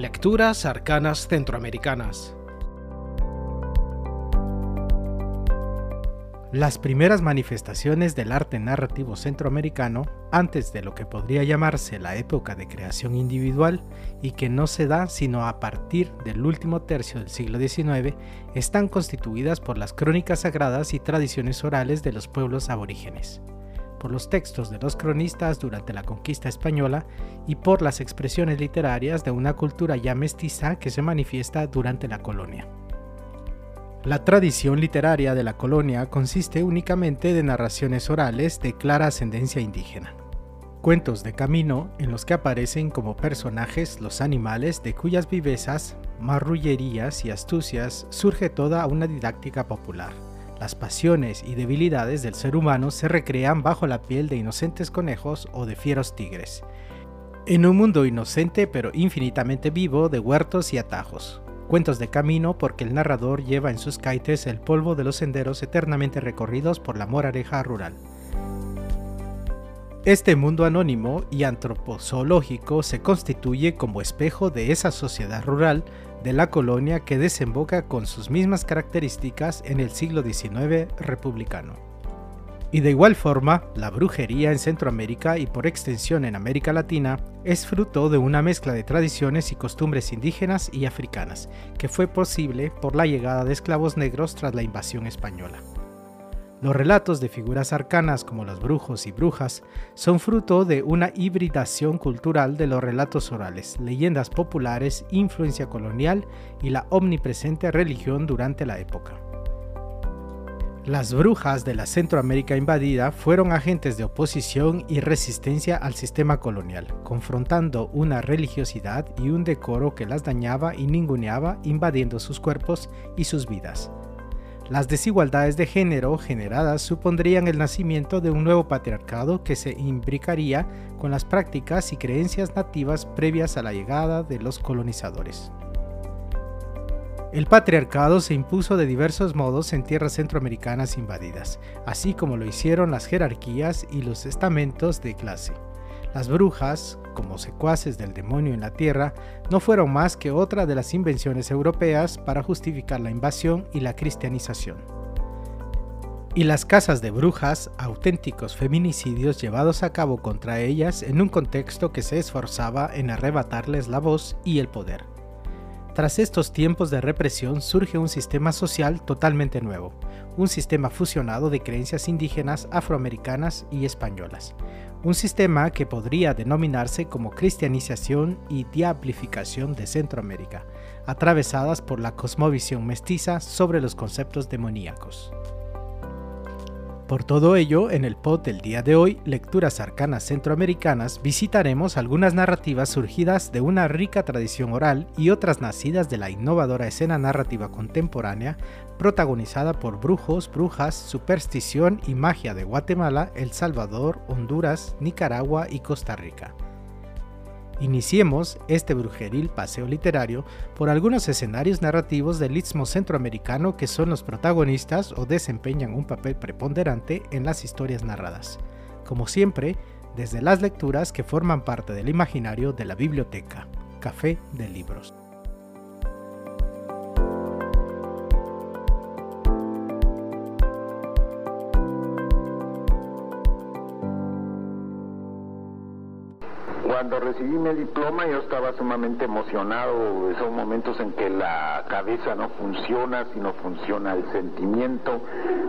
Lecturas arcanas centroamericanas. Las primeras manifestaciones del arte narrativo centroamericano, antes de lo que podría llamarse la época de creación individual y que no se da sino a partir del último tercio del siglo XIX, están constituidas por las crónicas sagradas y tradiciones orales de los pueblos aborígenes por los textos de los cronistas durante la conquista española y por las expresiones literarias de una cultura ya mestiza que se manifiesta durante la colonia. La tradición literaria de la colonia consiste únicamente de narraciones orales de clara ascendencia indígena. Cuentos de camino en los que aparecen como personajes los animales de cuyas vivezas, marrullerías y astucias surge toda una didáctica popular las pasiones y debilidades del ser humano se recrean bajo la piel de inocentes conejos o de fieros tigres. En un mundo inocente pero infinitamente vivo de huertos y atajos. Cuentos de camino porque el narrador lleva en sus caites el polvo de los senderos eternamente recorridos por la morareja rural. Este mundo anónimo y antropozoológico se constituye como espejo de esa sociedad rural de la colonia que desemboca con sus mismas características en el siglo XIX republicano. Y de igual forma, la brujería en Centroamérica y por extensión en América Latina es fruto de una mezcla de tradiciones y costumbres indígenas y africanas, que fue posible por la llegada de esclavos negros tras la invasión española. Los relatos de figuras arcanas como los brujos y brujas son fruto de una hibridación cultural de los relatos orales, leyendas populares, influencia colonial y la omnipresente religión durante la época. Las brujas de la Centroamérica invadida fueron agentes de oposición y resistencia al sistema colonial, confrontando una religiosidad y un decoro que las dañaba y ninguneaba, invadiendo sus cuerpos y sus vidas. Las desigualdades de género generadas supondrían el nacimiento de un nuevo patriarcado que se imbricaría con las prácticas y creencias nativas previas a la llegada de los colonizadores. El patriarcado se impuso de diversos modos en tierras centroamericanas invadidas, así como lo hicieron las jerarquías y los estamentos de clase. Las brujas, como secuaces del demonio en la tierra, no fueron más que otra de las invenciones europeas para justificar la invasión y la cristianización. Y las casas de brujas, auténticos feminicidios llevados a cabo contra ellas en un contexto que se esforzaba en arrebatarles la voz y el poder. Tras estos tiempos de represión surge un sistema social totalmente nuevo, un sistema fusionado de creencias indígenas, afroamericanas y españolas, un sistema que podría denominarse como cristianización y diablificación de Centroamérica, atravesadas por la cosmovisión mestiza sobre los conceptos demoníacos. Por todo ello, en el pod del día de hoy, Lecturas Arcanas Centroamericanas, visitaremos algunas narrativas surgidas de una rica tradición oral y otras nacidas de la innovadora escena narrativa contemporánea, protagonizada por brujos, brujas, superstición y magia de Guatemala, El Salvador, Honduras, Nicaragua y Costa Rica. Iniciemos este brujeril paseo literario por algunos escenarios narrativos del istmo centroamericano que son los protagonistas o desempeñan un papel preponderante en las historias narradas. Como siempre, desde las lecturas que forman parte del imaginario de la biblioteca. Café de Libros. Cuando recibí mi diploma yo estaba sumamente emocionado, son momentos en que la cabeza no funciona, sino funciona el sentimiento,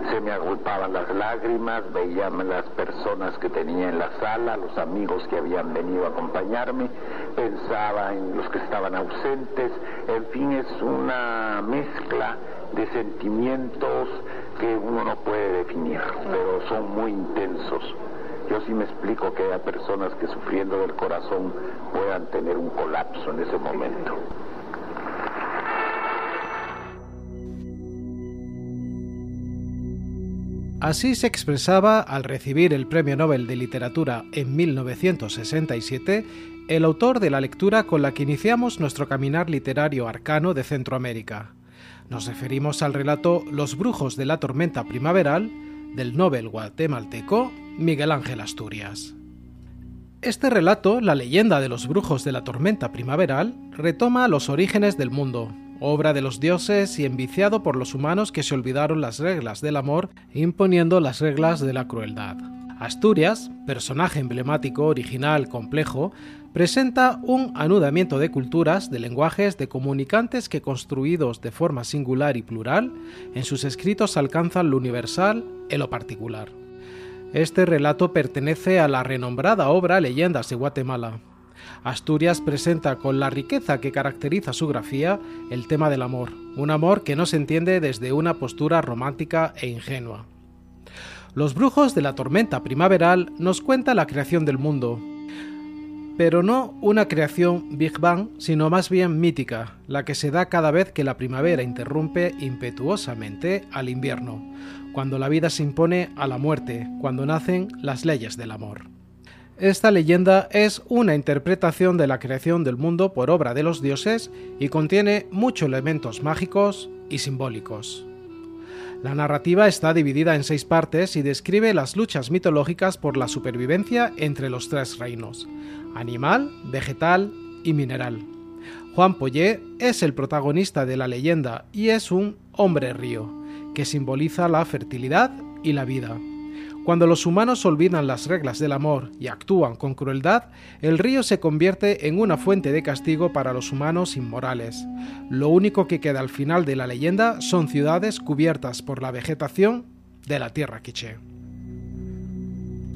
se me agolpaban las lágrimas, veía las personas que tenía en la sala, los amigos que habían venido a acompañarme, pensaba en los que estaban ausentes, en fin, es una mezcla de sentimientos que uno no puede definir, pero son muy intensos. Yo sí me explico que haya personas que sufriendo del corazón puedan tener un colapso en ese momento. Así se expresaba al recibir el Premio Nobel de Literatura en 1967 el autor de la lectura con la que iniciamos nuestro caminar literario arcano de Centroamérica. Nos referimos al relato Los brujos de la tormenta primaveral del Nobel guatemalteco Miguel Ángel Asturias. Este relato, La leyenda de los brujos de la tormenta primaveral, retoma los orígenes del mundo, obra de los dioses y enviciado por los humanos que se olvidaron las reglas del amor imponiendo las reglas de la crueldad. Asturias, personaje emblemático, original, complejo, presenta un anudamiento de culturas, de lenguajes, de comunicantes que construidos de forma singular y plural, en sus escritos alcanzan lo universal en lo particular. Este relato pertenece a la renombrada obra Leyendas de Guatemala. Asturias presenta con la riqueza que caracteriza su grafía el tema del amor, un amor que no se entiende desde una postura romántica e ingenua. Los brujos de la tormenta primaveral nos cuenta la creación del mundo, pero no una creación Big Bang, sino más bien mítica, la que se da cada vez que la primavera interrumpe impetuosamente al invierno, cuando la vida se impone a la muerte, cuando nacen las leyes del amor. Esta leyenda es una interpretación de la creación del mundo por obra de los dioses y contiene muchos elementos mágicos y simbólicos. La narrativa está dividida en seis partes y describe las luchas mitológicas por la supervivencia entre los tres reinos, animal, vegetal y mineral. Juan Poyet es el protagonista de la leyenda y es un hombre río, que simboliza la fertilidad y la vida. Cuando los humanos olvidan las reglas del amor y actúan con crueldad, el río se convierte en una fuente de castigo para los humanos inmorales. Lo único que queda al final de la leyenda son ciudades cubiertas por la vegetación de la tierra quiché.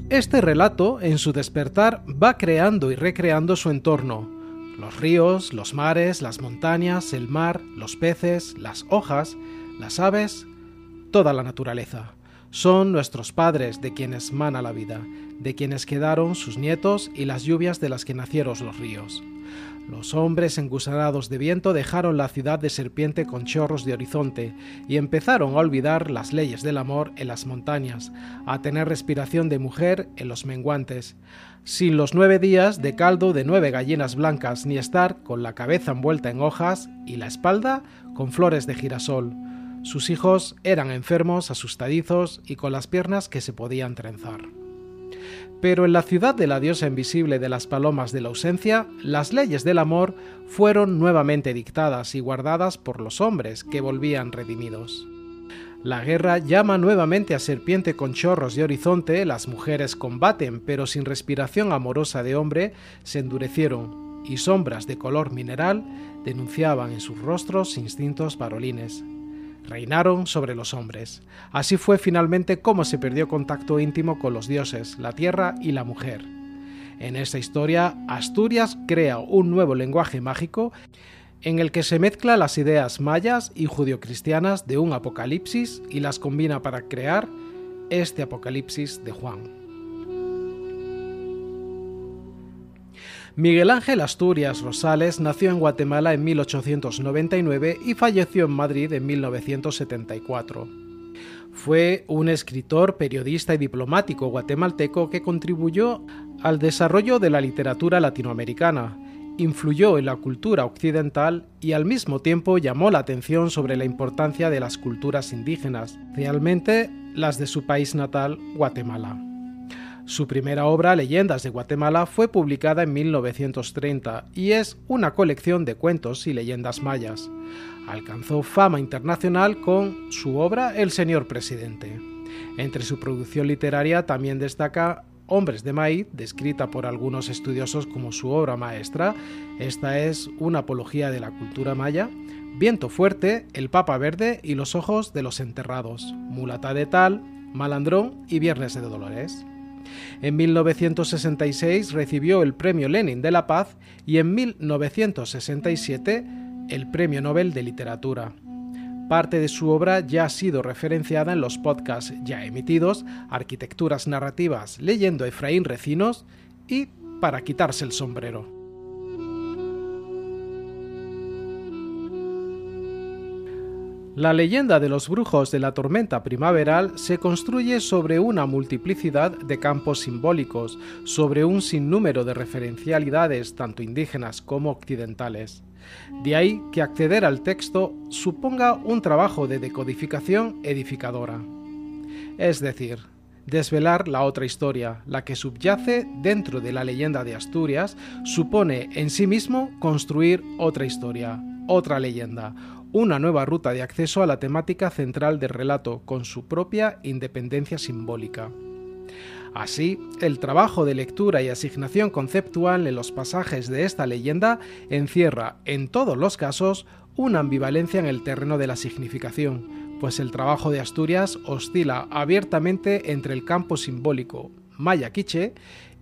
Este relato, en su despertar, va creando y recreando su entorno. Los ríos, los mares, las montañas, el mar, los peces, las hojas, las aves, toda la naturaleza. Son nuestros padres de quienes mana la vida, de quienes quedaron sus nietos y las lluvias de las que nacieron los ríos. Los hombres engusanados de viento dejaron la ciudad de serpiente con chorros de horizonte y empezaron a olvidar las leyes del amor en las montañas, a tener respiración de mujer en los menguantes, sin los nueve días de caldo de nueve gallinas blancas ni estar con la cabeza envuelta en hojas y la espalda con flores de girasol, sus hijos eran enfermos, asustadizos y con las piernas que se podían trenzar. Pero en la ciudad de la diosa invisible de las palomas de la ausencia, las leyes del amor fueron nuevamente dictadas y guardadas por los hombres que volvían redimidos. La guerra llama nuevamente a serpiente con chorros de horizonte, las mujeres combaten, pero sin respiración amorosa de hombre, se endurecieron, y sombras de color mineral denunciaban en sus rostros instintos varolines reinaron sobre los hombres. Así fue finalmente como se perdió contacto íntimo con los dioses, la tierra y la mujer. En esta historia, Asturias crea un nuevo lenguaje mágico en el que se mezcla las ideas mayas y judio-cristianas de un apocalipsis y las combina para crear este apocalipsis de Juan. Miguel Ángel Asturias Rosales nació en Guatemala en 1899 y falleció en Madrid en 1974. Fue un escritor, periodista y diplomático guatemalteco que contribuyó al desarrollo de la literatura latinoamericana, influyó en la cultura occidental y al mismo tiempo llamó la atención sobre la importancia de las culturas indígenas, realmente las de su país natal, Guatemala. Su primera obra, Leyendas de Guatemala, fue publicada en 1930 y es una colección de cuentos y leyendas mayas. Alcanzó fama internacional con su obra El Señor Presidente. Entre su producción literaria también destaca Hombres de Maíz, descrita por algunos estudiosos como su obra maestra, esta es una apología de la cultura maya, Viento fuerte, El Papa Verde y Los Ojos de los Enterrados, Mulata de Tal, Malandrón y Viernes de Dolores. En 1966 recibió el Premio Lenin de la Paz y en 1967 el Premio Nobel de Literatura. Parte de su obra ya ha sido referenciada en los podcasts ya emitidos, Arquitecturas Narrativas leyendo a Efraín Recinos y Para quitarse el sombrero. La leyenda de los brujos de la tormenta primaveral se construye sobre una multiplicidad de campos simbólicos, sobre un sinnúmero de referencialidades tanto indígenas como occidentales. De ahí que acceder al texto suponga un trabajo de decodificación edificadora. Es decir, desvelar la otra historia, la que subyace dentro de la leyenda de Asturias, supone en sí mismo construir otra historia, otra leyenda, una nueva ruta de acceso a la temática central del relato, con su propia independencia simbólica. Así, el trabajo de lectura y asignación conceptual en los pasajes de esta leyenda encierra, en todos los casos, una ambivalencia en el terreno de la significación, pues el trabajo de Asturias oscila abiertamente entre el campo simbólico maya quiche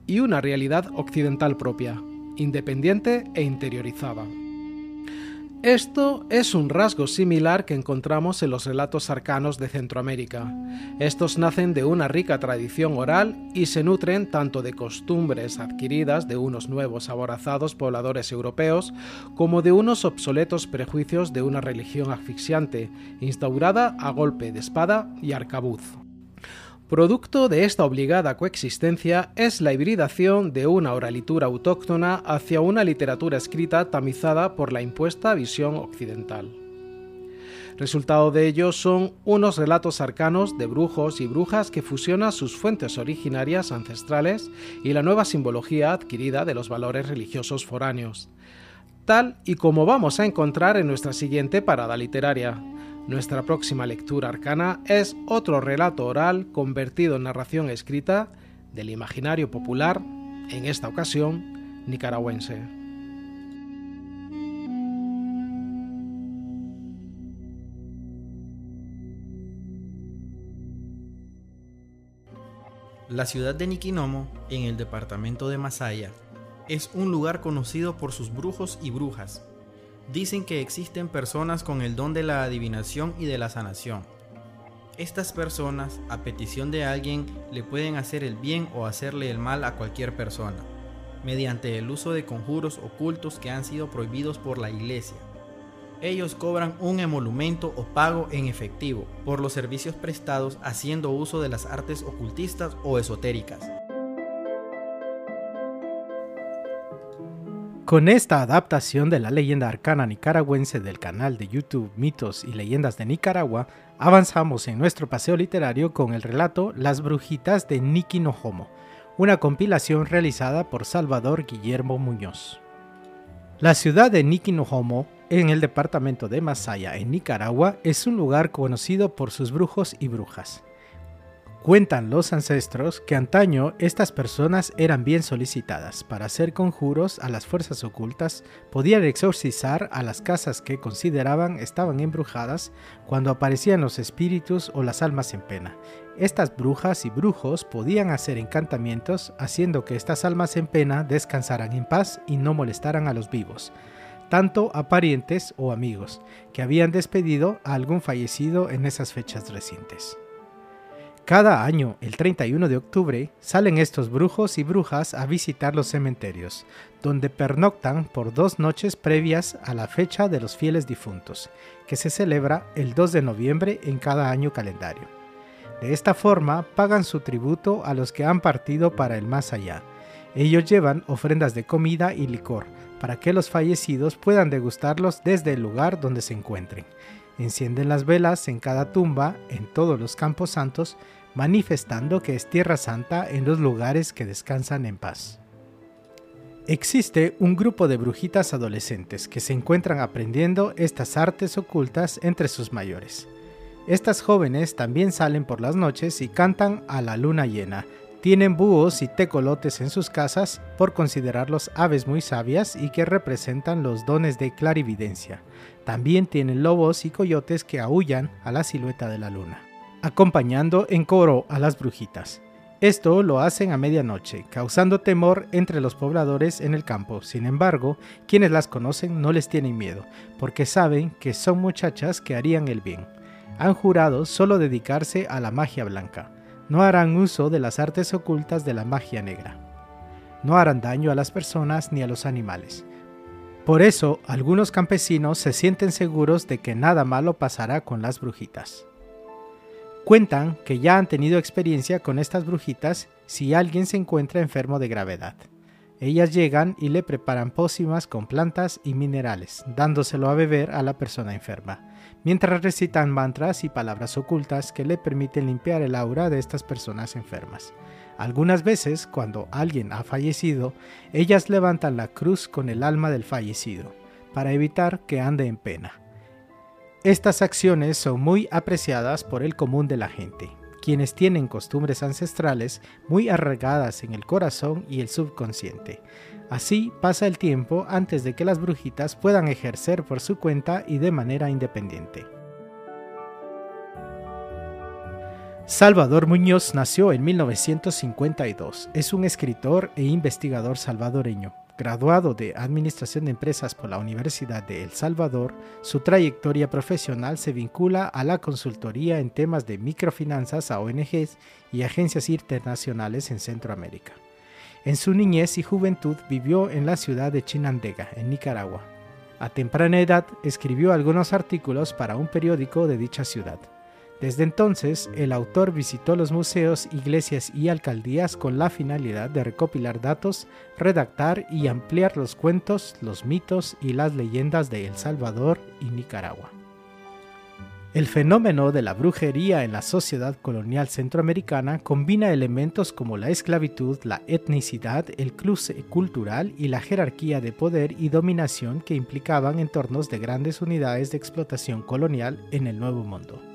y una realidad occidental propia, independiente e interiorizada. Esto es un rasgo similar que encontramos en los relatos arcanos de Centroamérica. Estos nacen de una rica tradición oral y se nutren tanto de costumbres adquiridas de unos nuevos aborazados pobladores europeos como de unos obsoletos prejuicios de una religión asfixiante, instaurada a golpe de espada y arcabuz. Producto de esta obligada coexistencia es la hibridación de una oralitura autóctona hacia una literatura escrita tamizada por la impuesta visión occidental. Resultado de ello son unos relatos arcanos de brujos y brujas que fusionan sus fuentes originarias ancestrales y la nueva simbología adquirida de los valores religiosos foráneos, tal y como vamos a encontrar en nuestra siguiente parada literaria, nuestra próxima lectura arcana es otro relato oral convertido en narración escrita del imaginario popular, en esta ocasión nicaragüense. La ciudad de Niquinomo, en el departamento de Masaya, es un lugar conocido por sus brujos y brujas, Dicen que existen personas con el don de la adivinación y de la sanación. Estas personas, a petición de alguien, le pueden hacer el bien o hacerle el mal a cualquier persona, mediante el uso de conjuros ocultos que han sido prohibidos por la iglesia. Ellos cobran un emolumento o pago en efectivo por los servicios prestados haciendo uso de las artes ocultistas o esotéricas. Con esta adaptación de la leyenda arcana nicaragüense del canal de YouTube Mitos y Leyendas de Nicaragua, avanzamos en nuestro paseo literario con el relato Las Brujitas de Niki Nojomo, una compilación realizada por Salvador Guillermo Muñoz. La ciudad de Niki Nojomo, en el departamento de Masaya, en Nicaragua, es un lugar conocido por sus brujos y brujas. Cuentan los ancestros que antaño estas personas eran bien solicitadas para hacer conjuros a las fuerzas ocultas, podían exorcizar a las casas que consideraban estaban embrujadas cuando aparecían los espíritus o las almas en pena. Estas brujas y brujos podían hacer encantamientos haciendo que estas almas en pena descansaran en paz y no molestaran a los vivos tanto a parientes o amigos que habían despedido a algún fallecido en esas fechas recientes. Cada año, el 31 de octubre, salen estos brujos y brujas a visitar los cementerios, donde pernoctan por dos noches previas a la fecha de los fieles difuntos, que se celebra el 2 de noviembre en cada año calendario. De esta forma, pagan su tributo a los que han partido para el más allá. Ellos llevan ofrendas de comida y licor, para que los fallecidos puedan degustarlos desde el lugar donde se encuentren Encienden las velas en cada tumba, en todos los campos santos, manifestando que es tierra santa en los lugares que descansan en paz. Existe un grupo de brujitas adolescentes que se encuentran aprendiendo estas artes ocultas entre sus mayores. Estas jóvenes también salen por las noches y cantan a la luna llena, Tienen búhos y tecolotes en sus casas por considerarlos aves muy sabias y que representan los dones de clarividencia. También tienen lobos y coyotes que aullan a la silueta de la luna, acompañando en coro a las brujitas. Esto lo hacen a medianoche, causando temor entre los pobladores en el campo. Sin embargo, quienes las conocen no les tienen miedo, porque saben que son muchachas que harían el bien. Han jurado solo dedicarse a la magia blanca no harán uso de las artes ocultas de la magia negra. No harán daño a las personas ni a los animales. Por eso, algunos campesinos se sienten seguros de que nada malo pasará con las brujitas. Cuentan que ya han tenido experiencia con estas brujitas si alguien se encuentra enfermo de gravedad. Ellas llegan y le preparan pócimas con plantas y minerales, dándoselo a beber a la persona enferma mientras recitan mantras y palabras ocultas que le permiten limpiar el aura de estas personas enfermas. Algunas veces, cuando alguien ha fallecido, ellas levantan la cruz con el alma del fallecido, para evitar que ande en pena. Estas acciones son muy apreciadas por el común de la gente, quienes tienen costumbres ancestrales muy arraigadas en el corazón y el subconsciente, Así pasa el tiempo antes de que las brujitas puedan ejercer por su cuenta y de manera independiente. Salvador Muñoz nació en 1952. Es un escritor e investigador salvadoreño. Graduado de Administración de Empresas por la Universidad de El Salvador, su trayectoria profesional se vincula a la consultoría en temas de microfinanzas a ONGs y agencias internacionales en Centroamérica. En su niñez y juventud vivió en la ciudad de Chinandega, en Nicaragua. A temprana edad escribió algunos artículos para un periódico de dicha ciudad. Desde entonces, el autor visitó los museos, iglesias y alcaldías con la finalidad de recopilar datos, redactar y ampliar los cuentos, los mitos y las leyendas de El Salvador y Nicaragua. El fenómeno de la brujería en la sociedad colonial centroamericana combina elementos como la esclavitud, la etnicidad, el cruce cultural y la jerarquía de poder y dominación que implicaban entornos de grandes unidades de explotación colonial en el Nuevo Mundo.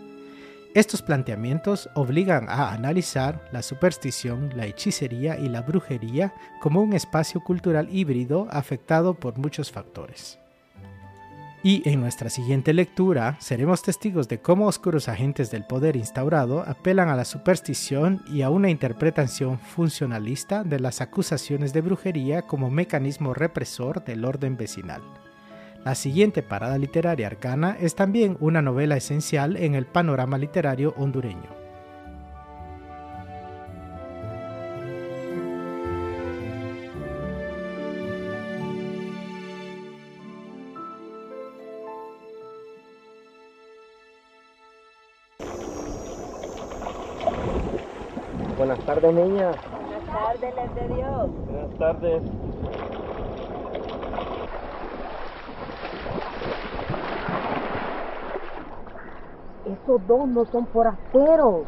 Estos planteamientos obligan a analizar la superstición, la hechicería y la brujería como un espacio cultural híbrido afectado por muchos factores. Y en nuestra siguiente lectura seremos testigos de cómo oscuros agentes del poder instaurado apelan a la superstición y a una interpretación funcionalista de las acusaciones de brujería como mecanismo represor del orden vecinal. La siguiente parada literaria arcana es también una novela esencial en el panorama literario hondureño. Buenas tardes, niña. Buenas tardes, les de Dios. Buenas tardes. Esos dos no son forasteros,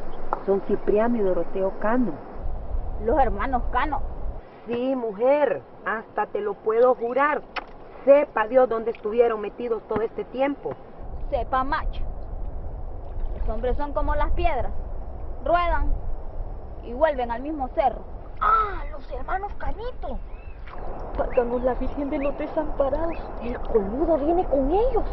son Cipriano y Doroteo Cano. Los hermanos Cano. Sí, mujer, hasta te lo puedo jurar. Sepa Dios dónde estuvieron metidos todo este tiempo. Sepa macho. Los hombres son como las piedras. Ruedan y vuelven al mismo cerro. ¡Ah! Los hermanos Canito. Páganos la Virgen de los Desamparados. El coludo viene con ellos.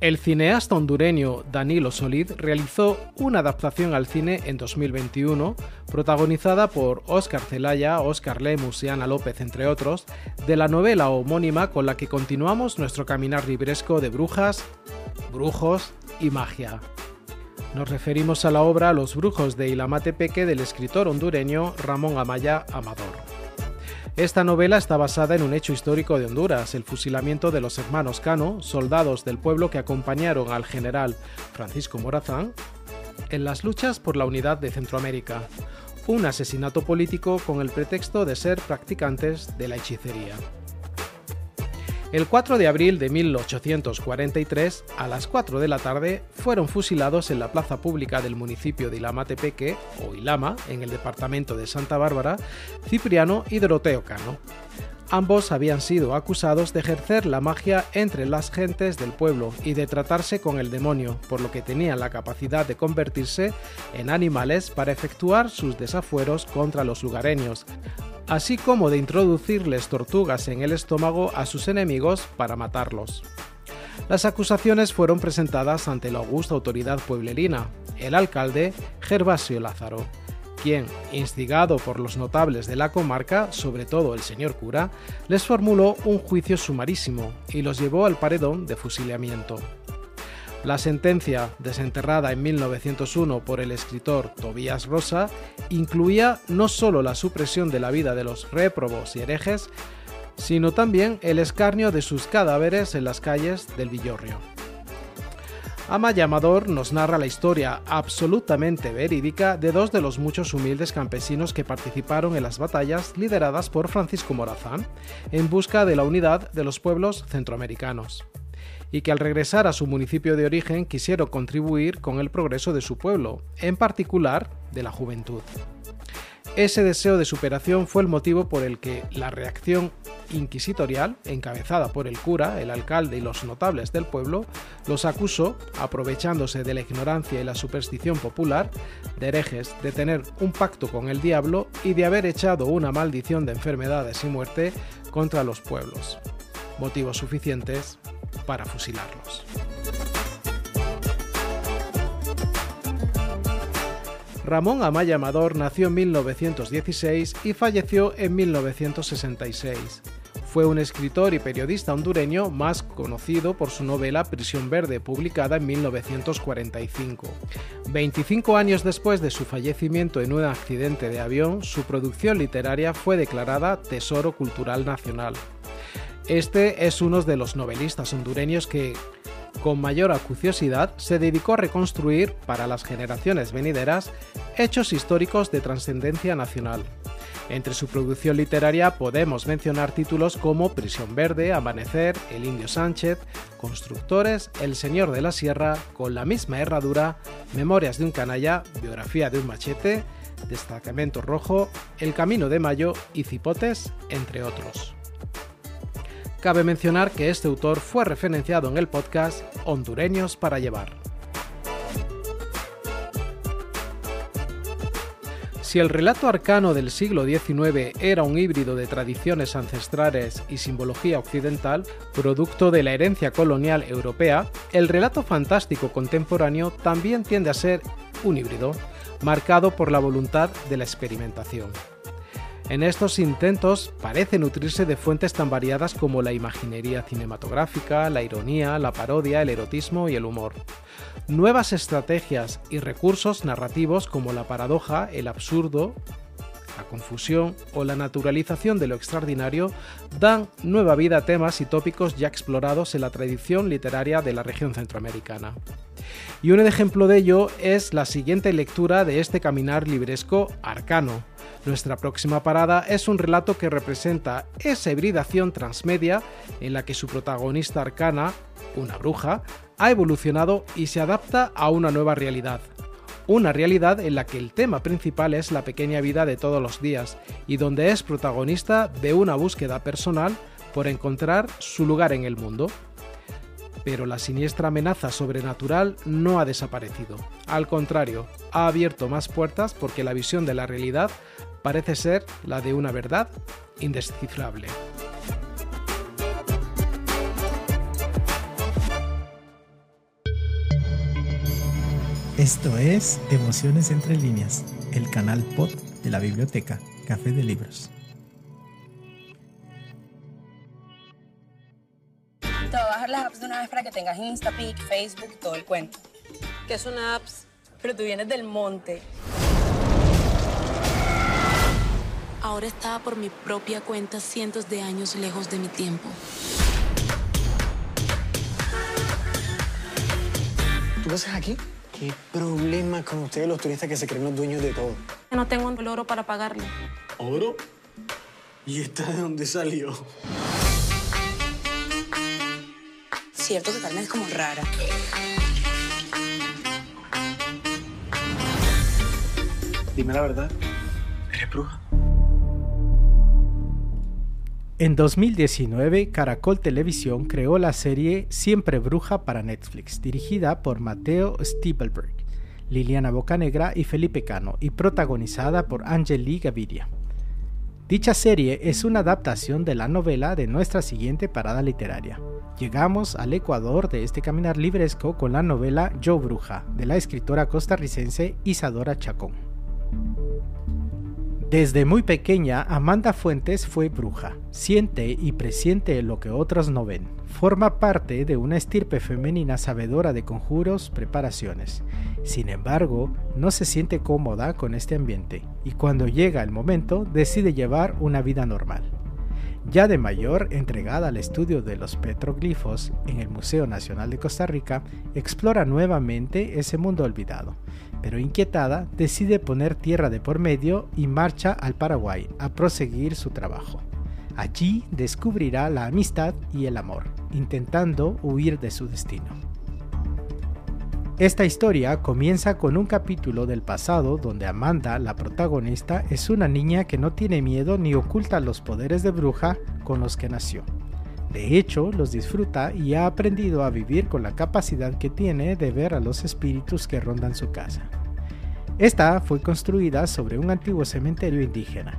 El cineasta hondureño Danilo Solid realizó una adaptación al cine en 2021, protagonizada por Óscar Celaya, Óscar Lemus y Ana López, entre otros, de la novela homónima con la que continuamos nuestro caminar libresco de brujas, brujos y magia. Nos referimos a la obra Los brujos de Ilamatepeque del escritor hondureño Ramón Amaya Amador. Esta novela está basada en un hecho histórico de Honduras, el fusilamiento de los hermanos Cano, soldados del pueblo que acompañaron al general Francisco Morazán en las luchas por la unidad de Centroamérica, un asesinato político con el pretexto de ser practicantes de la hechicería. El 4 de abril de 1843, a las 4 de la tarde, fueron fusilados en la plaza pública del municipio de Ilamatepeque, o Ilama, en el departamento de Santa Bárbara, Cipriano y Doroteo Cano. Ambos habían sido acusados de ejercer la magia entre las gentes del pueblo y de tratarse con el demonio, por lo que tenían la capacidad de convertirse en animales para efectuar sus desafueros contra los lugareños, así como de introducirles tortugas en el estómago a sus enemigos para matarlos. Las acusaciones fueron presentadas ante la augusta autoridad pueblerina, el alcalde Gervasio Lázaro, quien, instigado por los notables de la comarca, sobre todo el señor cura, les formuló un juicio sumarísimo y los llevó al paredón de fusilamiento. La sentencia, desenterrada en 1901 por el escritor Tobías Rosa, incluía no solo la supresión de la vida de los réprobos y herejes, sino también el escarnio de sus cadáveres en las calles del Villorrio. Amaya Amador nos narra la historia absolutamente verídica de dos de los muchos humildes campesinos que participaron en las batallas lideradas por Francisco Morazán en busca de la unidad de los pueblos centroamericanos y que al regresar a su municipio de origen quisieron contribuir con el progreso de su pueblo, en particular de la juventud. Ese deseo de superación fue el motivo por el que la reacción inquisitorial, encabezada por el cura, el alcalde y los notables del pueblo, los acusó, aprovechándose de la ignorancia y la superstición popular, de herejes, de tener un pacto con el diablo y de haber echado una maldición de enfermedades y muerte contra los pueblos. Motivos suficientes para fusilarlos. Ramón Amaya Amador nació en 1916 y falleció en 1966. Fue un escritor y periodista hondureño más conocido por su novela Prisión Verde, publicada en 1945. 25 años después de su fallecimiento en un accidente de avión, su producción literaria fue declarada Tesoro Cultural Nacional. Este es uno de los novelistas hondureños que, con mayor acuciosidad, se dedicó a reconstruir, para las generaciones venideras, hechos históricos de trascendencia nacional. Entre su producción literaria podemos mencionar títulos como Prisión Verde, Amanecer, El Indio Sánchez, Constructores, El Señor de la Sierra, Con la misma herradura, Memorias de un canalla, Biografía de un machete, Destacamento Rojo, El Camino de Mayo y Cipotes, entre otros. Cabe mencionar que este autor fue referenciado en el podcast Hondureños para Llevar. Si el relato arcano del siglo XIX era un híbrido de tradiciones ancestrales y simbología occidental, producto de la herencia colonial europea, el relato fantástico contemporáneo también tiende a ser un híbrido, marcado por la voluntad de la experimentación. En estos intentos parece nutrirse de fuentes tan variadas como la imaginería cinematográfica, la ironía, la parodia, el erotismo y el humor. Nuevas estrategias y recursos narrativos como la paradoja, el absurdo, la confusión o la naturalización de lo extraordinario dan nueva vida a temas y tópicos ya explorados en la tradición literaria de la región centroamericana. Y un ejemplo de ello es la siguiente lectura de este caminar libresco arcano, nuestra próxima parada es un relato que representa esa hibridación transmedia en la que su protagonista arcana, una bruja, ha evolucionado y se adapta a una nueva realidad. Una realidad en la que el tema principal es la pequeña vida de todos los días y donde es protagonista de una búsqueda personal por encontrar su lugar en el mundo. Pero la siniestra amenaza sobrenatural no ha desaparecido. Al contrario, ha abierto más puertas porque la visión de la realidad parece ser la de una verdad indescifrable. Esto es Emociones entre líneas, el canal pod de la biblioteca Café de Libros. Apps de una vez para que tengas Instapic, Facebook y todo el cuento. ¿Qué son apps? Pero tú vienes del monte. Ahora estaba por mi propia cuenta cientos de años lejos de mi tiempo. ¿Tú qué haces aquí? ¿Qué problema con ustedes los turistas que se creen los dueños de todo? No tengo el oro para pagarle. ¿Oro? ¿Y esta de dónde salió? Cierto que Carmen es como rara. Dime la verdad. ¿Eres bruja? En 2019, Caracol Televisión creó la serie Siempre Bruja para Netflix, dirigida por Mateo Stiebelberg, Liliana Bocanegra y Felipe Cano, y protagonizada por Angeli Gaviria. Dicha serie es una adaptación de la novela de nuestra siguiente parada literaria. Llegamos al Ecuador de este caminar libresco con la novela Yo Bruja, de la escritora costarricense Isadora Chacón. Desde muy pequeña, Amanda Fuentes fue bruja. Siente y presiente lo que otros no ven. Forma parte de una estirpe femenina sabedora de conjuros, preparaciones. Sin embargo, no se siente cómoda con este ambiente y cuando llega el momento decide llevar una vida normal. Ya de mayor, entregada al estudio de los petroglifos en el Museo Nacional de Costa Rica, explora nuevamente ese mundo olvidado, pero inquietada decide poner tierra de por medio y marcha al Paraguay a proseguir su trabajo. Allí descubrirá la amistad y el amor, intentando huir de su destino. Esta historia comienza con un capítulo del pasado donde Amanda, la protagonista, es una niña que no tiene miedo ni oculta los poderes de bruja con los que nació. De hecho, los disfruta y ha aprendido a vivir con la capacidad que tiene de ver a los espíritus que rondan su casa. Esta fue construida sobre un antiguo cementerio indígena,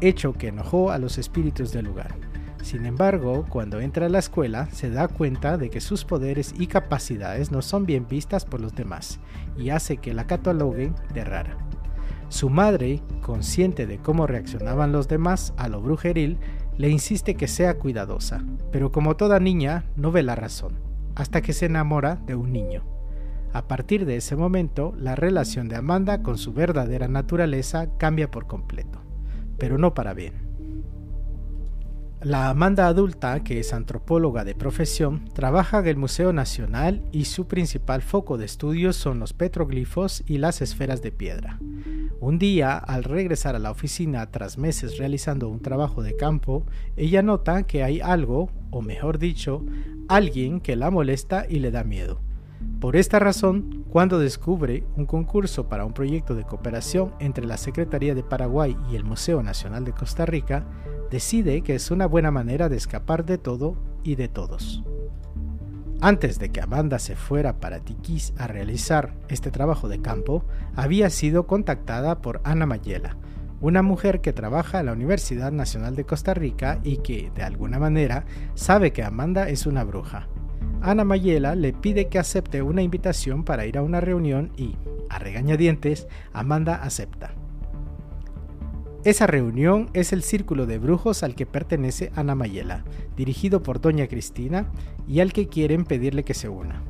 hecho que enojó a los espíritus del lugar. Sin embargo, cuando entra a la escuela, se da cuenta de que sus poderes y capacidades no son bien vistas por los demás y hace que la cataloguen de rara. Su madre, consciente de cómo reaccionaban los demás a lo brujeril, le insiste que sea cuidadosa, pero como toda niña no ve la razón, hasta que se enamora de un niño. A partir de ese momento, la relación de Amanda con su verdadera naturaleza cambia por completo, pero no para bien. La Amanda adulta, que es antropóloga de profesión, trabaja en el Museo Nacional y su principal foco de estudios son los petroglifos y las esferas de piedra. Un día, al regresar a la oficina tras meses realizando un trabajo de campo, ella nota que hay algo, o mejor dicho, alguien que la molesta y le da miedo. Por esta razón, cuando descubre un concurso para un proyecto de cooperación entre la Secretaría de Paraguay y el Museo Nacional de Costa Rica, decide que es una buena manera de escapar de todo y de todos. Antes de que Amanda se fuera para Tiquís a realizar este trabajo de campo, había sido contactada por Ana Mayela, una mujer que trabaja en la Universidad Nacional de Costa Rica y que, de alguna manera, sabe que Amanda es una bruja. Ana Mayela le pide que acepte una invitación para ir a una reunión y, a regañadientes, Amanda acepta. Esa reunión es el círculo de brujos al que pertenece Ana Mayela, dirigido por Doña Cristina, y al que quieren pedirle que se una.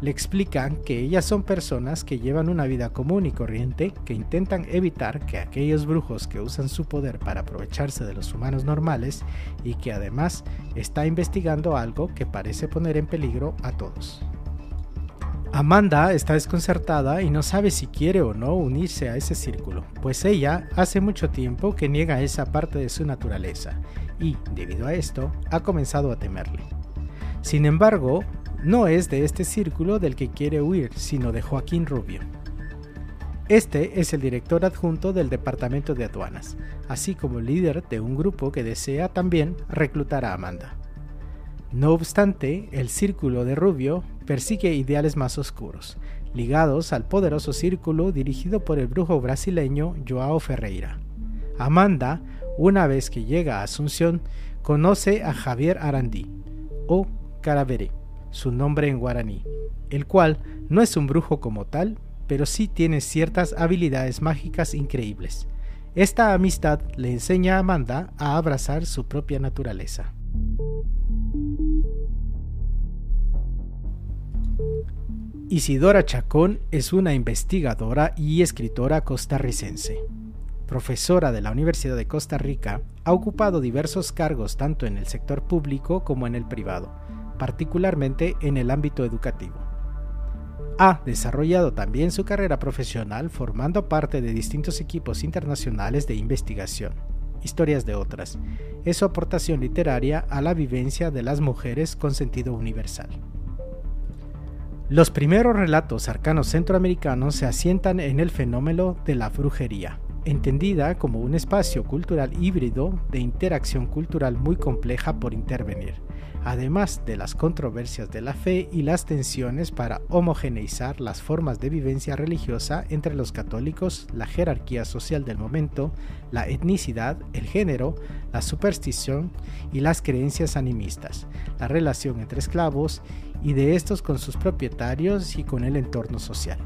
Le explican que ellas son personas que llevan una vida común y corriente, que intentan evitar que aquellos brujos que usan su poder para aprovecharse de los humanos normales y que además está investigando algo que parece poner en peligro a todos. Amanda está desconcertada y no sabe si quiere o no unirse a ese círculo, pues ella hace mucho tiempo que niega esa parte de su naturaleza y, debido a esto, ha comenzado a temerle. Sin embargo, no es de este círculo del que quiere huir, sino de Joaquín Rubio. Este es el director adjunto del Departamento de Aduanas, así como líder de un grupo que desea también reclutar a Amanda. No obstante, el círculo de Rubio persigue ideales más oscuros, ligados al poderoso círculo dirigido por el brujo brasileño Joao Ferreira. Amanda, una vez que llega a Asunción, conoce a Javier Arandí, o Caravere, su nombre en guaraní, el cual no es un brujo como tal, pero sí tiene ciertas habilidades mágicas increíbles. Esta amistad le enseña a Amanda a abrazar su propia naturaleza. Isidora Chacón es una investigadora y escritora costarricense. Profesora de la Universidad de Costa Rica, ha ocupado diversos cargos tanto en el sector público como en el privado, particularmente en el ámbito educativo. Ha desarrollado también su carrera profesional formando parte de distintos equipos internacionales de investigación, historias de otras, es su aportación literaria a la vivencia de las mujeres con sentido universal. Los primeros relatos arcanos centroamericanos se asientan en el fenómeno de la brujería, entendida como un espacio cultural híbrido de interacción cultural muy compleja por intervenir, además de las controversias de la fe y las tensiones para homogeneizar las formas de vivencia religiosa entre los católicos, la jerarquía social del momento, la etnicidad, el género, la superstición y las creencias animistas, la relación entre esclavos y de estos con sus propietarios y con el entorno social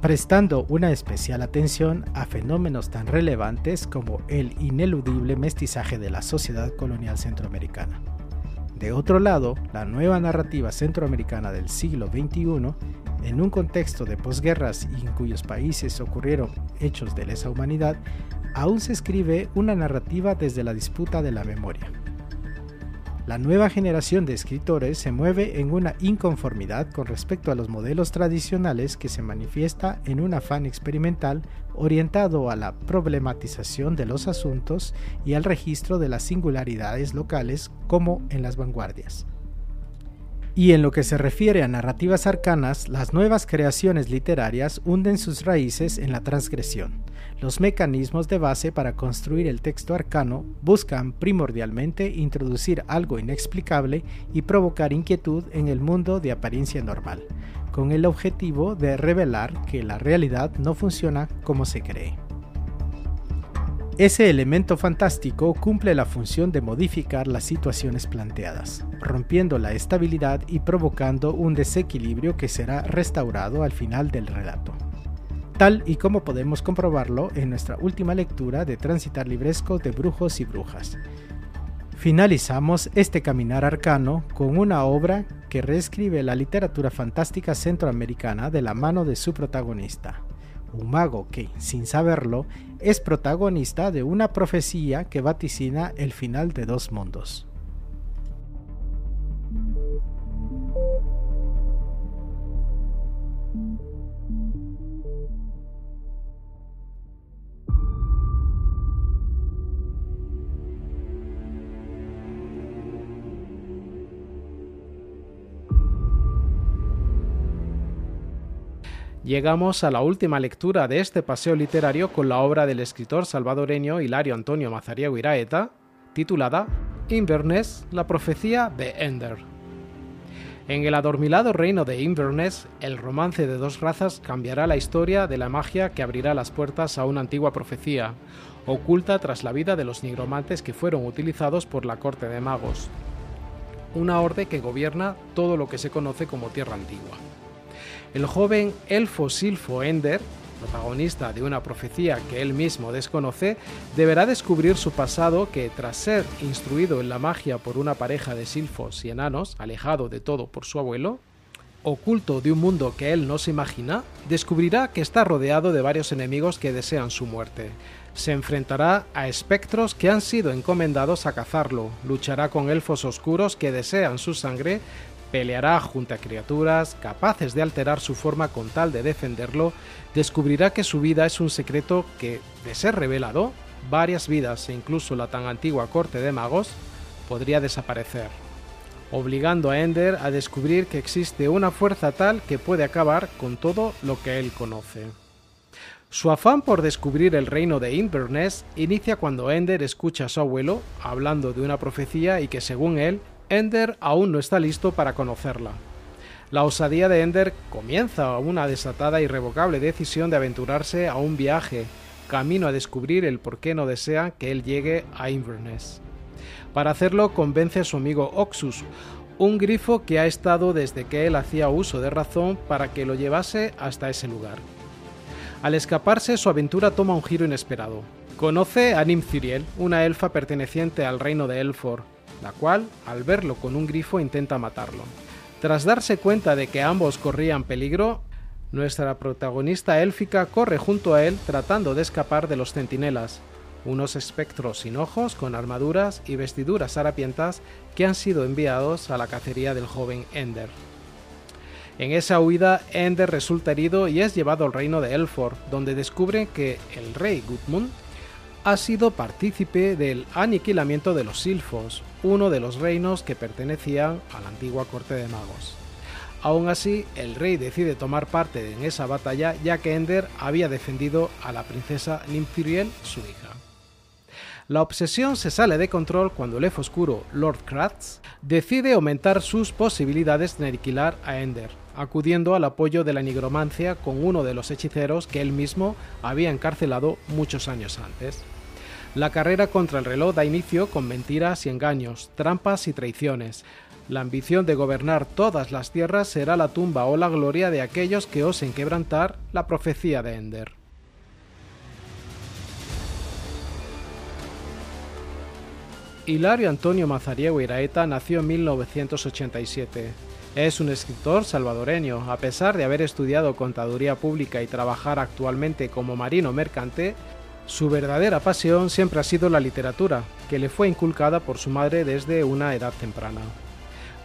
prestando una especial atención a fenómenos tan relevantes como el ineludible mestizaje de la sociedad colonial centroamericana. De otro lado, la nueva narrativa centroamericana del siglo XXI, en un contexto de posguerras y en cuyos países ocurrieron hechos de lesa humanidad, aún se escribe una narrativa desde la disputa de la memoria. La nueva generación de escritores se mueve en una inconformidad con respecto a los modelos tradicionales que se manifiesta en un afán experimental orientado a la problematización de los asuntos y al registro de las singularidades locales como en las vanguardias. Y en lo que se refiere a narrativas arcanas, las nuevas creaciones literarias hunden sus raíces en la transgresión. Los mecanismos de base para construir el texto arcano buscan primordialmente introducir algo inexplicable y provocar inquietud en el mundo de apariencia normal, con el objetivo de revelar que la realidad no funciona como se cree. Ese elemento fantástico cumple la función de modificar las situaciones planteadas, rompiendo la estabilidad y provocando un desequilibrio que será restaurado al final del relato. Tal y como podemos comprobarlo en nuestra última lectura de Transitar Libresco de Brujos y Brujas. Finalizamos este caminar arcano con una obra que reescribe la literatura fantástica centroamericana de la mano de su protagonista, un mago que, sin saberlo, es protagonista de una profecía que vaticina el final de dos mundos. Llegamos a la última lectura de este paseo literario con la obra del escritor salvadoreño Hilario Antonio Mazariego Iraeta, titulada Inverness, la profecía de Ender. En el adormilado reino de Inverness, el romance de dos razas cambiará la historia de la magia que abrirá las puertas a una antigua profecía, oculta tras la vida de los nigromantes que fueron utilizados por la corte de magos, una orden que gobierna todo lo que se conoce como Tierra Antigua. El joven elfo Silfo Ender, protagonista de una profecía que él mismo desconoce, deberá descubrir su pasado que, tras ser instruido en la magia por una pareja de silfos y enanos, alejado de todo por su abuelo, oculto de un mundo que él no se imagina, descubrirá que está rodeado de varios enemigos que desean su muerte. Se enfrentará a espectros que han sido encomendados a cazarlo, luchará con elfos oscuros que desean su sangre, peleará junto a criaturas capaces de alterar su forma con tal de defenderlo, descubrirá que su vida es un secreto que, de ser revelado, varias vidas e incluso la tan antigua corte de magos podría desaparecer, obligando a Ender a descubrir que existe una fuerza tal que puede acabar con todo lo que él conoce. Su afán por descubrir el reino de Inverness inicia cuando Ender escucha a su abuelo hablando de una profecía y que según él Ender aún no está listo para conocerla. La osadía de Ender comienza una desatada y irrevocable decisión de aventurarse a un viaje, camino a descubrir el por qué no desea que él llegue a Inverness. Para hacerlo convence a su amigo Oxus, un grifo que ha estado desde que él hacía uso de razón para que lo llevase hasta ese lugar. Al escaparse, su aventura toma un giro inesperado. Conoce a Nim una elfa perteneciente al reino de Elfor, la cual, al verlo con un grifo, intenta matarlo. Tras darse cuenta de que ambos corrían peligro, nuestra protagonista élfica corre junto a él tratando de escapar de los centinelas, unos espectros sin ojos con armaduras y vestiduras harapientas que han sido enviados a la cacería del joven Ender. En esa huida, Ender resulta herido y es llevado al reino de Elford, donde descubre que el rey Gudmund ha sido partícipe del aniquilamiento de los Silfos, uno de los reinos que pertenecían a la antigua corte de magos. Aún así, el rey decide tomar parte en esa batalla ya que Ender había defendido a la princesa Nymphiriel, su hija. La obsesión se sale de control cuando el elfo oscuro Lord Kratz decide aumentar sus posibilidades de aniquilar a Ender, acudiendo al apoyo de la nigromancia con uno de los hechiceros que él mismo había encarcelado muchos años antes. La carrera contra el reloj da inicio con mentiras y engaños, trampas y traiciones. La ambición de gobernar todas las tierras será la tumba o la gloria de aquellos que osen quebrantar la profecía de Ender. Hilario Antonio Mazariego Iraeta nació en 1987. Es un escritor salvadoreño. A pesar de haber estudiado contaduría pública y trabajar actualmente como marino mercante, su verdadera pasión siempre ha sido la literatura, que le fue inculcada por su madre desde una edad temprana.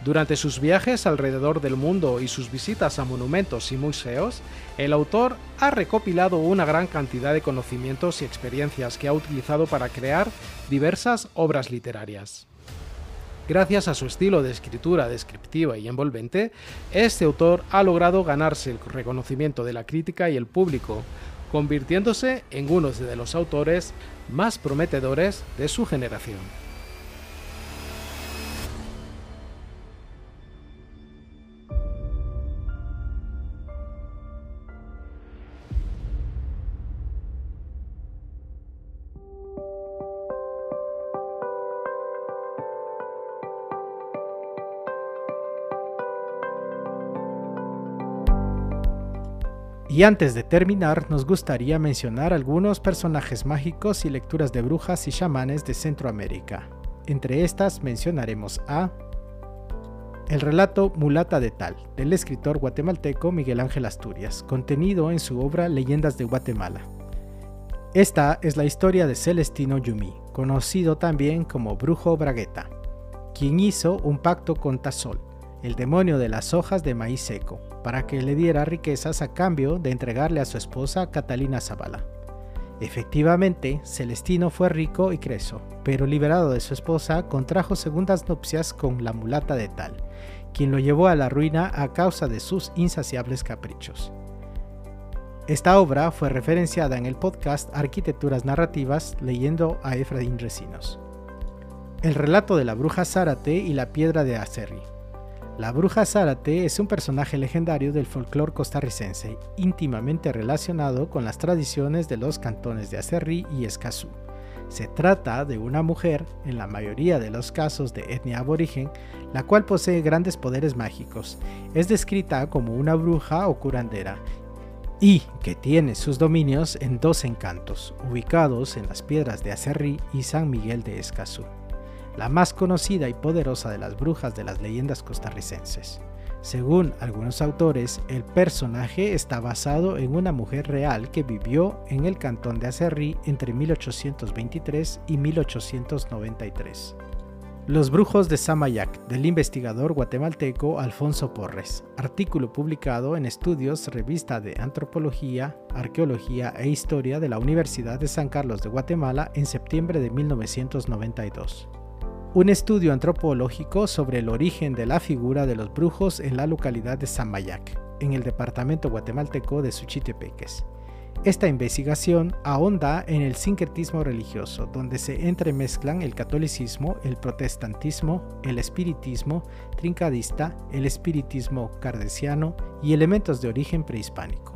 Durante sus viajes alrededor del mundo y sus visitas a monumentos y museos, el autor ha recopilado una gran cantidad de conocimientos y experiencias que ha utilizado para crear diversas obras literarias. Gracias a su estilo de escritura descriptiva y envolvente, este autor ha logrado ganarse el reconocimiento de la crítica y el público, convirtiéndose en uno de los autores más prometedores de su generación. Y antes de terminar, nos gustaría mencionar algunos personajes mágicos y lecturas de brujas y chamanes de Centroamérica. Entre estas mencionaremos a el relato Mulata de Tal, del escritor guatemalteco Miguel Ángel Asturias, contenido en su obra Leyendas de Guatemala. Esta es la historia de Celestino Yumi, conocido también como Brujo Bragueta, quien hizo un pacto con Tazol, el demonio de las hojas de maíz seco, para que le diera riquezas a cambio de entregarle a su esposa Catalina Zavala. Efectivamente, Celestino fue rico y creso, pero liberado de su esposa, contrajo segundas nupcias con la mulata de Tal, quien lo llevó a la ruina a causa de sus insaciables caprichos. Esta obra fue referenciada en el podcast Arquitecturas Narrativas leyendo a Efraín Recinos. El relato de la bruja Zárate y la piedra de Acerri, la bruja Zárate es un personaje legendario del folclore costarricense, íntimamente relacionado con las tradiciones de los cantones de Acerrí y Escazú. Se trata de una mujer, en la mayoría de los casos de etnia aborigen, la cual posee grandes poderes mágicos. Es descrita como una bruja o curandera y que tiene sus dominios en dos encantos, ubicados en las piedras de Acerrí y San Miguel de Escazú la más conocida y poderosa de las brujas de las leyendas costarricenses. Según algunos autores, el personaje está basado en una mujer real que vivió en el cantón de Acerrí entre 1823 y 1893. Los brujos de Samayac, del investigador guatemalteco Alfonso Porres, artículo publicado en Estudios, revista de Antropología, Arqueología e Historia de la Universidad de San Carlos de Guatemala en septiembre de 1992 un estudio antropológico sobre el origen de la figura de los brujos en la localidad de Samayac, en el departamento guatemalteco de Suchitepeques. Esta investigación ahonda en el sincretismo religioso, donde se entremezclan el catolicismo, el protestantismo, el espiritismo trincadista, el espiritismo cardesiano y elementos de origen prehispánico.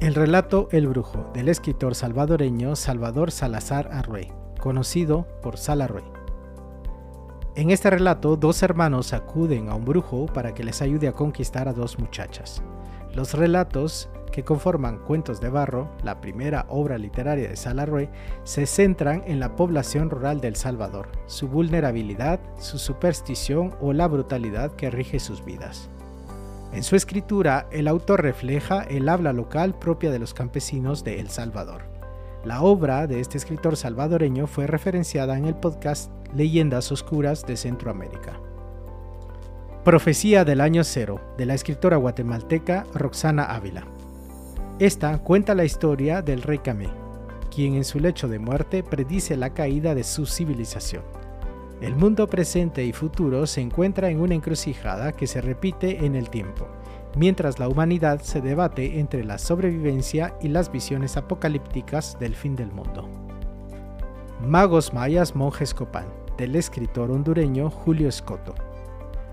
El relato El Brujo del escritor salvadoreño Salvador Salazar Arrué, conocido por Salarrué. En este relato, dos hermanos acuden a un brujo para que les ayude a conquistar a dos muchachas. Los relatos que conforman Cuentos de Barro, la primera obra literaria de Salarrué, se centran en la población rural del Salvador, su vulnerabilidad, su superstición o la brutalidad que rige sus vidas. En su escritura, el autor refleja el habla local propia de los campesinos de El Salvador. La obra de este escritor salvadoreño fue referenciada en el podcast Leyendas Oscuras de Centroamérica. Profecía del Año Cero, de la escritora guatemalteca Roxana Ávila. Esta cuenta la historia del rey Camé, quien en su lecho de muerte predice la caída de su civilización. El mundo presente y futuro se encuentra en una encrucijada que se repite en el tiempo, mientras la humanidad se debate entre la sobrevivencia y las visiones apocalípticas del fin del mundo. Magos Mayas Monjes Copán, del escritor hondureño Julio Escoto.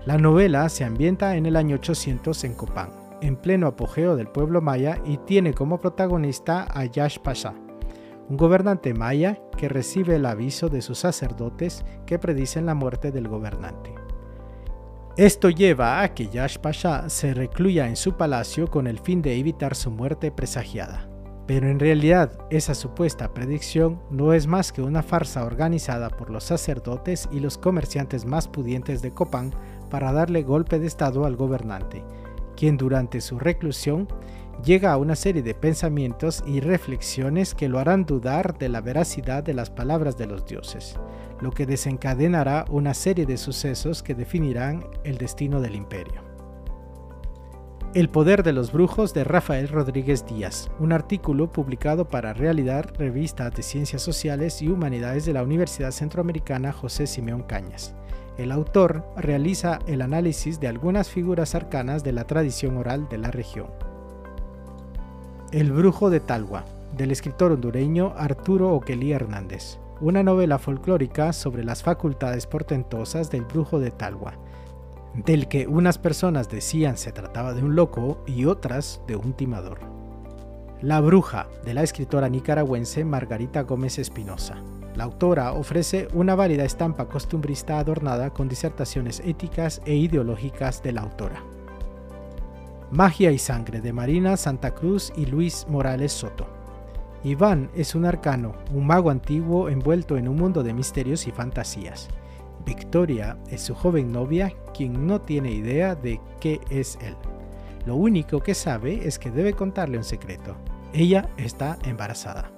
La novela se ambienta en el año 800 en Copán, en pleno apogeo del pueblo maya y tiene como protagonista a Yash Pasha, un gobernante maya que recibe el aviso de sus sacerdotes que predicen la muerte del gobernante. Esto lleva a que Yash Pasha se recluya en su palacio con el fin de evitar su muerte presagiada. Pero en realidad esa supuesta predicción no es más que una farsa organizada por los sacerdotes y los comerciantes más pudientes de Copán para darle golpe de estado al gobernante, quien durante su reclusión llega a una serie de pensamientos y reflexiones que lo harán dudar de la veracidad de las palabras de los dioses, lo que desencadenará una serie de sucesos que definirán el destino del imperio. El poder de los brujos de Rafael Rodríguez Díaz, un artículo publicado para Realidad, revista de Ciencias Sociales y Humanidades de la Universidad Centroamericana José Simeón Cañas. El autor realiza el análisis de algunas figuras arcanas de la tradición oral de la región. El brujo de Talgua, del escritor hondureño Arturo Oquelí Hernández, una novela folclórica sobre las facultades portentosas del brujo de Talgua, del que unas personas decían se trataba de un loco y otras de un timador. La bruja, de la escritora nicaragüense Margarita Gómez Espinosa. La autora ofrece una válida estampa costumbrista adornada con disertaciones éticas e ideológicas de la autora. Magia y Sangre de Marina Santa Cruz y Luis Morales Soto. Iván es un arcano, un mago antiguo envuelto en un mundo de misterios y fantasías. Victoria es su joven novia, quien no tiene idea de qué es él. Lo único que sabe es que debe contarle un secreto. Ella está embarazada.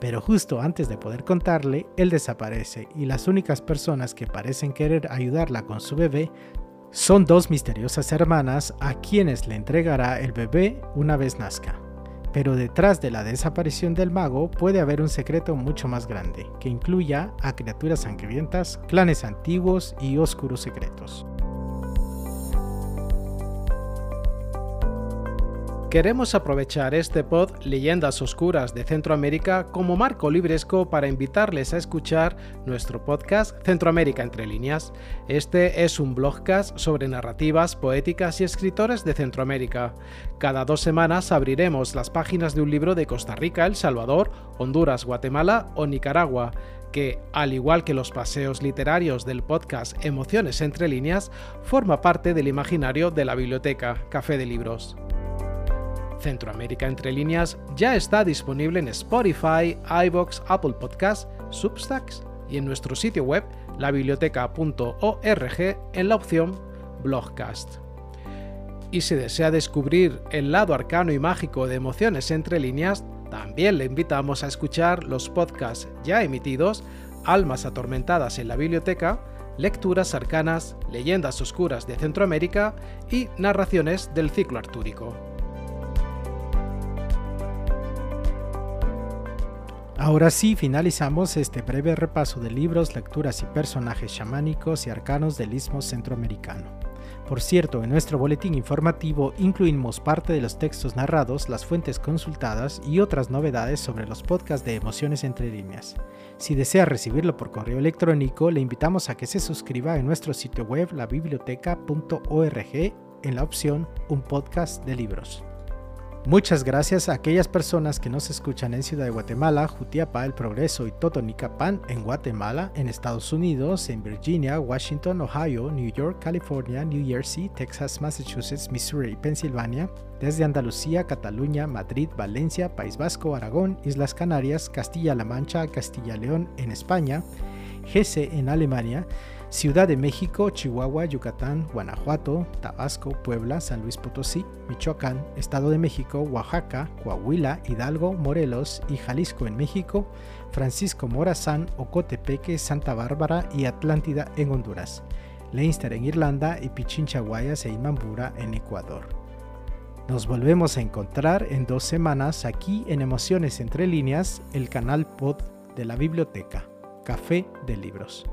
Pero justo antes de poder contarle, él desaparece y las únicas personas que parecen querer ayudarla con su bebé son dos misteriosas hermanas a quienes le entregará el bebé una vez nazca. Pero detrás de la desaparición del mago puede haber un secreto mucho más grande, que incluya a criaturas sangrientas, clanes antiguos y oscuros secretos. Queremos aprovechar este pod Leyendas Oscuras de Centroamérica como marco libresco para invitarles a escuchar nuestro podcast Centroamérica entre líneas. Este es un blogcast sobre narrativas, poéticas y escritores de Centroamérica. Cada dos semanas abriremos las páginas de un libro de Costa Rica, El Salvador, Honduras, Guatemala o Nicaragua que, al igual que los paseos literarios del podcast Emociones entre líneas, forma parte del imaginario de la biblioteca Café de Libros. Centroamérica Entre Líneas ya está disponible en Spotify, iBox, Apple Podcasts, Substacks y en nuestro sitio web labiblioteca.org en la opción Blogcast. Y si desea descubrir el lado arcano y mágico de Emociones Entre Líneas, también le invitamos a escuchar los podcasts ya emitidos Almas atormentadas en la biblioteca, Lecturas arcanas, Leyendas oscuras de Centroamérica y Narraciones del ciclo artúrico. Ahora sí, finalizamos este breve repaso de libros, lecturas y personajes chamánicos y arcanos del istmo centroamericano. Por cierto, en nuestro boletín informativo incluimos parte de los textos narrados, las fuentes consultadas y otras novedades sobre los podcasts de Emociones entre líneas. Si desea recibirlo por correo electrónico, le invitamos a que se suscriba en nuestro sitio web labiblioteca.org en la opción Un podcast de libros. Muchas gracias a aquellas personas que nos escuchan en Ciudad de Guatemala, Jutiapa, El Progreso y Totonicapán en Guatemala, en Estados Unidos, en Virginia, Washington, Ohio, New York, California, New Jersey, Texas, Massachusetts, Missouri y Pensilvania, desde Andalucía, Cataluña, Madrid, Valencia, País Vasco, Aragón, Islas Canarias, Castilla-La Mancha, Castilla-León en España, Hesse en Alemania, Ciudad de México, Chihuahua, Yucatán, Guanajuato, Tabasco, Puebla, San Luis Potosí, Michoacán, Estado de México, Oaxaca, Coahuila, Hidalgo, Morelos y Jalisco en México, Francisco Morazán, Ocotepeque, Santa Bárbara y Atlántida en Honduras, Leinster en Irlanda y Pichincha Guayas e Imambura en Ecuador. Nos volvemos a encontrar en dos semanas aquí en Emociones Entre Líneas, el canal pod de la biblioteca, Café de Libros.